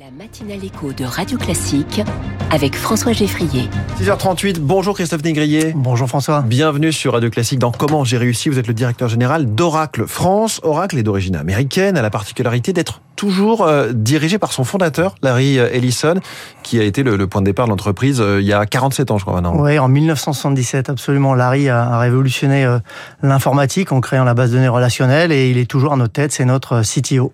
La matinale écho de Radio Classique avec François Geffrier. 6h38, bonjour Christophe Négrier. Bonjour François. Bienvenue sur Radio Classique dans Comment j'ai réussi. Vous êtes le directeur général d'Oracle France. Oracle est d'origine américaine, a la particularité d'être toujours euh, dirigé par son fondateur, Larry Ellison, qui a été le, le point de départ de l'entreprise euh, il y a 47 ans, je crois maintenant. Oui, en 1977, absolument. Larry a, révolutionné euh, l'informatique en créant la base de données relationnelle et il est toujours à notre tête, c'est notre CTO.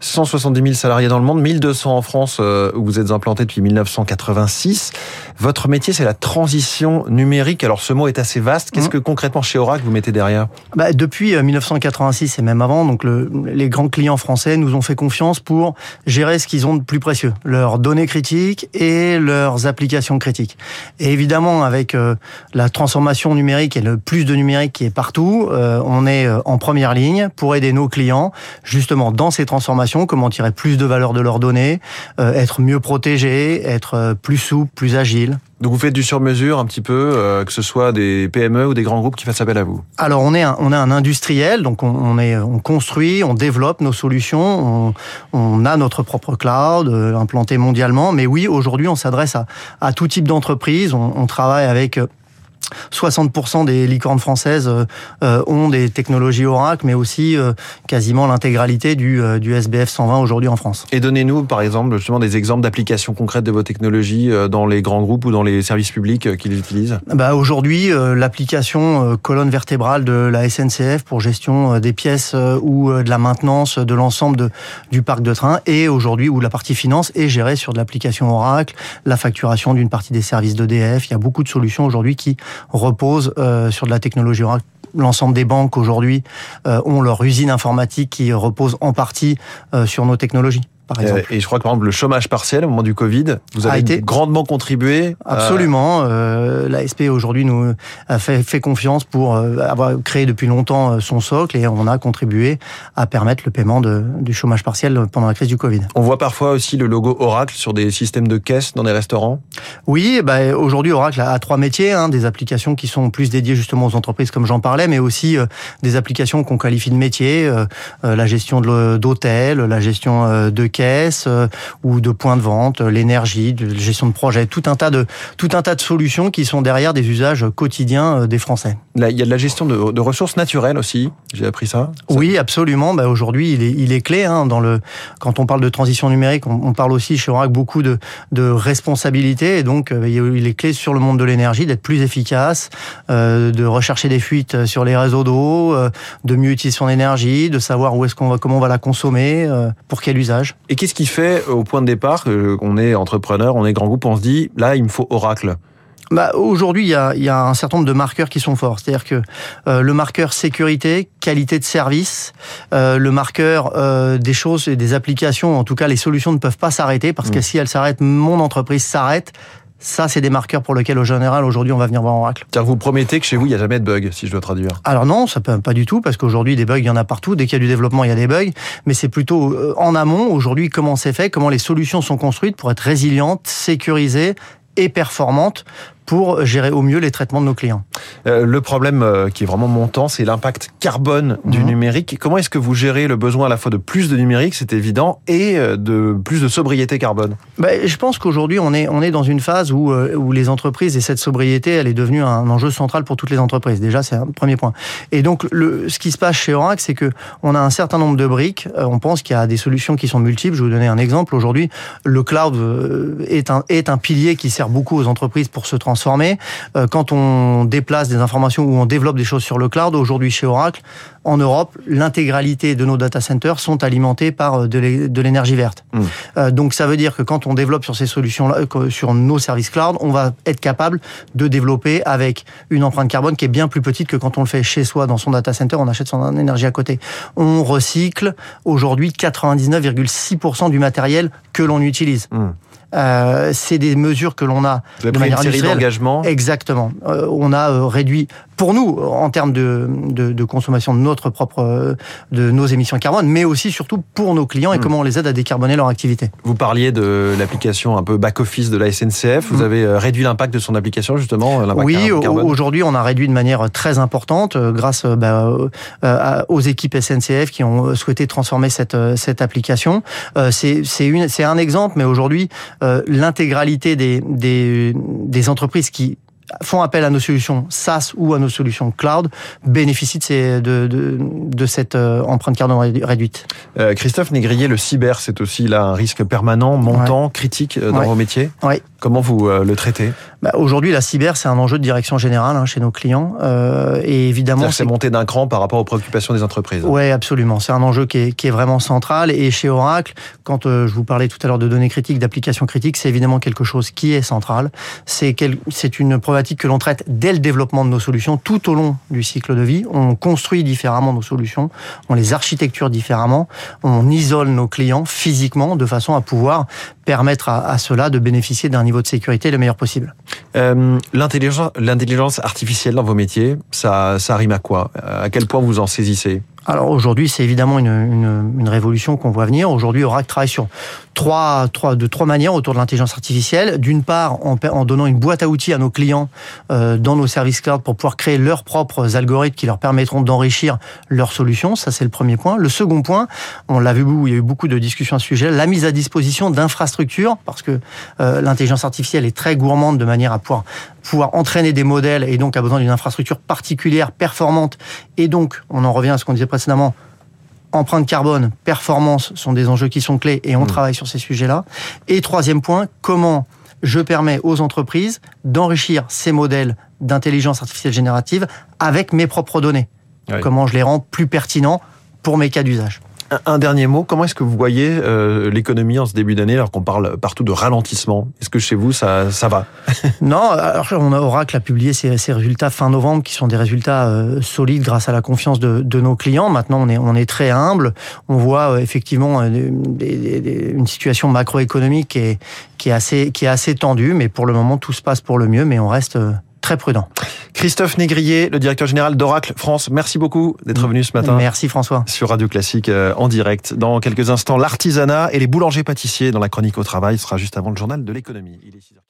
170 000 salariés dans le monde, 1200 en France euh, où vous êtes implanté depuis 1986. Votre métier, c'est la transition numérique. Alors ce mot est assez vaste. Qu'est-ce mmh. que concrètement chez Oracle vous mettez derrière? Bah, Depuis 1986 et même avant, donc le, les grands clients français nous ont fait confiance pour gérer ce qu'ils ont de plus précieux, leurs données critiques et leurs applications critiques. Et évidemment, avec euh, la transformation numérique et le plus de numérique qui est partout, euh, on est en première ligne pour aider nos clients justement dans ces transformations, comment tirer plus de valeur de leurs données, être mieux protégés, être plus souple, plus agile donc vous faites du sur-mesure un petit peu, euh, que ce soit des PME ou des grands groupes qui fassent appel à vous. Alors on est un, industriel, donc on, est on construit, on développe nos solutions, on, a notre propre cloud euh, implanté mondialement. Mais oui, aujourd'hui on s'adresse à, à tout type d'entreprise. On, on travaille avec 60% des licornes françaises euh, ont des technologies Oracle, mais aussi euh, quasiment l'intégralité du, euh, du SBF 120 aujourd'hui en France. Et donnez-nous, par exemple, justement des exemples d'applications concrètes de vos technologies dans les grands groupes ou dans les services publics qui les utilisent? Bah aujourd'hui, l'application colonne vertébrale de la SNCF pour gestion des pièces ou de la maintenance de l'ensemble du parc de train et aujourd'hui où la partie finance est gérée sur de l'application Oracle, la facturation d'une partie des services d'EDF. Il y a beaucoup de solutions aujourd'hui qui repose euh, sur de la technologie l'ensemble des banques aujourd'hui euh, ont leur usine informatique qui repose en partie euh, sur nos technologies. Par exemple. Et je crois que par exemple le chômage partiel au moment du Covid, vous avez été grandement contribué. Absolument. Euh, L'ASP aujourd'hui nous a fait, fait confiance pour avoir créé depuis longtemps son socle et on a contribué à permettre le paiement de, du chômage partiel pendant la crise du Covid. On voit parfois aussi le logo Oracle sur des systèmes de caisse dans des restaurants. Oui, bah, aujourd'hui Oracle a trois métiers, hein, des applications qui sont plus dédiées justement aux entreprises comme j'en parlais mais aussi euh, des applications qu'on qualifie de métier, euh, euh, la gestion d'hôtels, la gestion de caisses ou de points de vente, l'énergie, la gestion de projets, tout un tas de tout un tas de solutions qui sont derrière des usages quotidiens des Français. Là, il y a de la gestion de, de ressources naturelles aussi. J'ai appris ça. ça. Oui, absolument. Bah, aujourd'hui, il est, il est clé hein, dans le quand on parle de transition numérique, on, on parle aussi chez Oracle beaucoup de, de responsabilité et donc il est clé sur le monde de l'énergie d'être plus efficace, euh, de rechercher des fuites sur les réseaux d'eau, euh, de mieux utiliser son énergie, de savoir où est-ce qu'on va, comment on va la consommer, euh, pour quel usage. Et qu'est-ce qui fait au point de départ qu'on est entrepreneur, on est grand groupe, on se dit là il me faut Oracle? Bah, Aujourd'hui, il y a, y a, un certain nombre de marqueurs qui sont forts. C'est-à-dire que euh, le marqueur sécurité, qualité de service, euh, le marqueur euh, des choses et des applications, en tout cas les solutions ne peuvent pas s'arrêter parce que mmh. si elles s'arrêtent, mon entreprise s'arrête. Ça, c'est des marqueurs pour lesquels, au général, aujourd'hui, on va venir voir Oracle. Car vous promettez que chez vous, il n'y a jamais de bugs, si je dois traduire. Alors non, ça peut pas du tout, parce qu'aujourd'hui, des bugs, il y en a partout. Dès qu'il y a du développement, il y a des bugs. Mais c'est plutôt en amont, aujourd'hui, comment c'est fait, comment les solutions sont construites pour être résilientes, sécurisées et performantes pour gérer au mieux les traitements de nos clients. Euh, le problème euh, qui est vraiment montant, c'est l'impact carbone du mmh. numérique. Comment est-ce que vous gérez le besoin à la fois de plus de numérique, c'est évident, et euh, de plus de sobriété carbone? Ben, Je pense qu'aujourd'hui, on est, on est dans une phase où, où les entreprises, et cette sobriété, elle est devenue un enjeu central pour toutes les entreprises. Déjà, c'est un premier point. Et donc, le, ce qui se passe chez Oracle, c'est que on a un certain nombre de briques. On pense qu'il y a des solutions qui sont multiples. Je vais vous donner un exemple. Aujourd'hui, le cloud est un, est un pilier qui sert beaucoup aux entreprises pour se transformer transformer. Euh, quand on déplace des informations ou on développe des choses sur le cloud, aujourd'hui chez Oracle, en Europe, l'intégralité de nos data centers sont alimentés par euh, de l'énergie verte. Mmh. Donc ça veut dire que quand on développe sur ces solutions-là, sur nos services cloud, on va être capable de développer avec une empreinte carbone qui est bien plus petite que quand on le fait chez soi dans son data center, on achète son énergie à côté. On recycle aujourd'hui 99,6% du matériel que l'on utilise. Mmh. Euh, c'est des mesures que l'on a Vous avez de manière une série d'engagements. Exactement. Euh, on a euh, réduit pour nous, en termes de, de, de, consommation de notre propre, de nos émissions carbone, mais aussi surtout pour nos clients et hmm. comment on les aide à décarboner leur activité. Vous parliez de l'application un peu back-office de la SNCF. Vous hmm. avez euh, réduit l'impact de son application, justement Oui, aujourd'hui, on a réduit de manière très importante euh, grâce bah, aux équipes SNCF qui ont souhaité transformer cette, cette application. C'est un exemple, mais aujourd'hui, l'intégralité des, des, des entreprises qui font appel à nos solutions SaaS ou à nos solutions cloud bénéficient de, ces, de, de, de cette euh, empreinte carbone réduite. Euh, Christophe Négrier, le cyber, c'est aussi là un risque permanent, montant, critique euh, dans vos métiers. Oui. Comment vous le traitez? Bah, Aujourd'hui, la cyber, c'est un enjeu de direction générale hein, chez nos clients. Et évidemment, c'est monté d'un cran par rapport aux préoccupations des entreprises. Oui, absolument. C'est un enjeu qui est, qui est, vraiment central. Et chez Oracle, quand je vous parlais tout à l'heure de données critiques, d'applications critiques, c'est évidemment quelque chose qui est central. C'est une que l'on traite dès le développement de nos solutions, tout au long du cycle de vie. On construit différemment nos solutions, on les architecture différemment, on isole nos clients physiquement de façon à pouvoir permettre à, à cela de bénéficier d'un niveau de sécurité le meilleur possible. Euh, L'intelligence artificielle dans vos métiers, ça, ça rime à quoi? À quel point vous en saisissez? Alors aujourd'hui, c'est évidemment une, une, une révolution qu'on voit venir. Aujourd'hui, Oracle travaille sur trois, trois, de trois manières autour de l'intelligence artificielle. D'une part, en, en, donnant une boîte à outils à nos clients euh, dans nos services cloud pour pouvoir créer leurs propres algorithmes qui leur permettront d'enrichir leurs solutions. Ça, c'est le premier point. Le second point, on l'a vu, il y a eu beaucoup de discussions à ce sujet, la mise à disposition d'infrastructures, parce que euh, l'intelligence artificielle est très gourmande de manière à pouvoir pouvoir entraîner des modèles et donc a besoin d'une infrastructure particulière, performante. Et donc, on en revient à ce qu'on disait précédemment, empreinte carbone, performance sont des enjeux qui sont clés et on mmh. travaille sur ces sujets-là. Et troisième point, comment je permets aux entreprises d'enrichir ces modèles d'intelligence artificielle générative avec mes propres données. Comment je les rends plus pertinents pour mes cas d'usage. Un dernier mot, comment est-ce que vous voyez euh, l'économie en ce début d'année alors qu'on parle partout de ralentissement? Est-ce que chez vous ça, ça va? Non, alors on a Oracle a publié ses, ses, résultats fin novembre qui sont des résultats euh, solides grâce à la confiance de, de, nos clients. Maintenant on est, on est très humble, on voit euh, effectivement une situation macroéconomique qui est, qui, est assez, qui est assez tendue, mais pour le moment tout se passe pour le mieux, mais on reste très prudent. Christophe Négrier, le directeur général d'Oracle France, merci beaucoup d'être venu ce matin. Merci François. Sur Radio Classique euh, en direct. Dans quelques instants, l'artisanat et les boulangers pâtissiers dans la chronique au travail sera juste avant le journal de l'économie. Il est 6h40.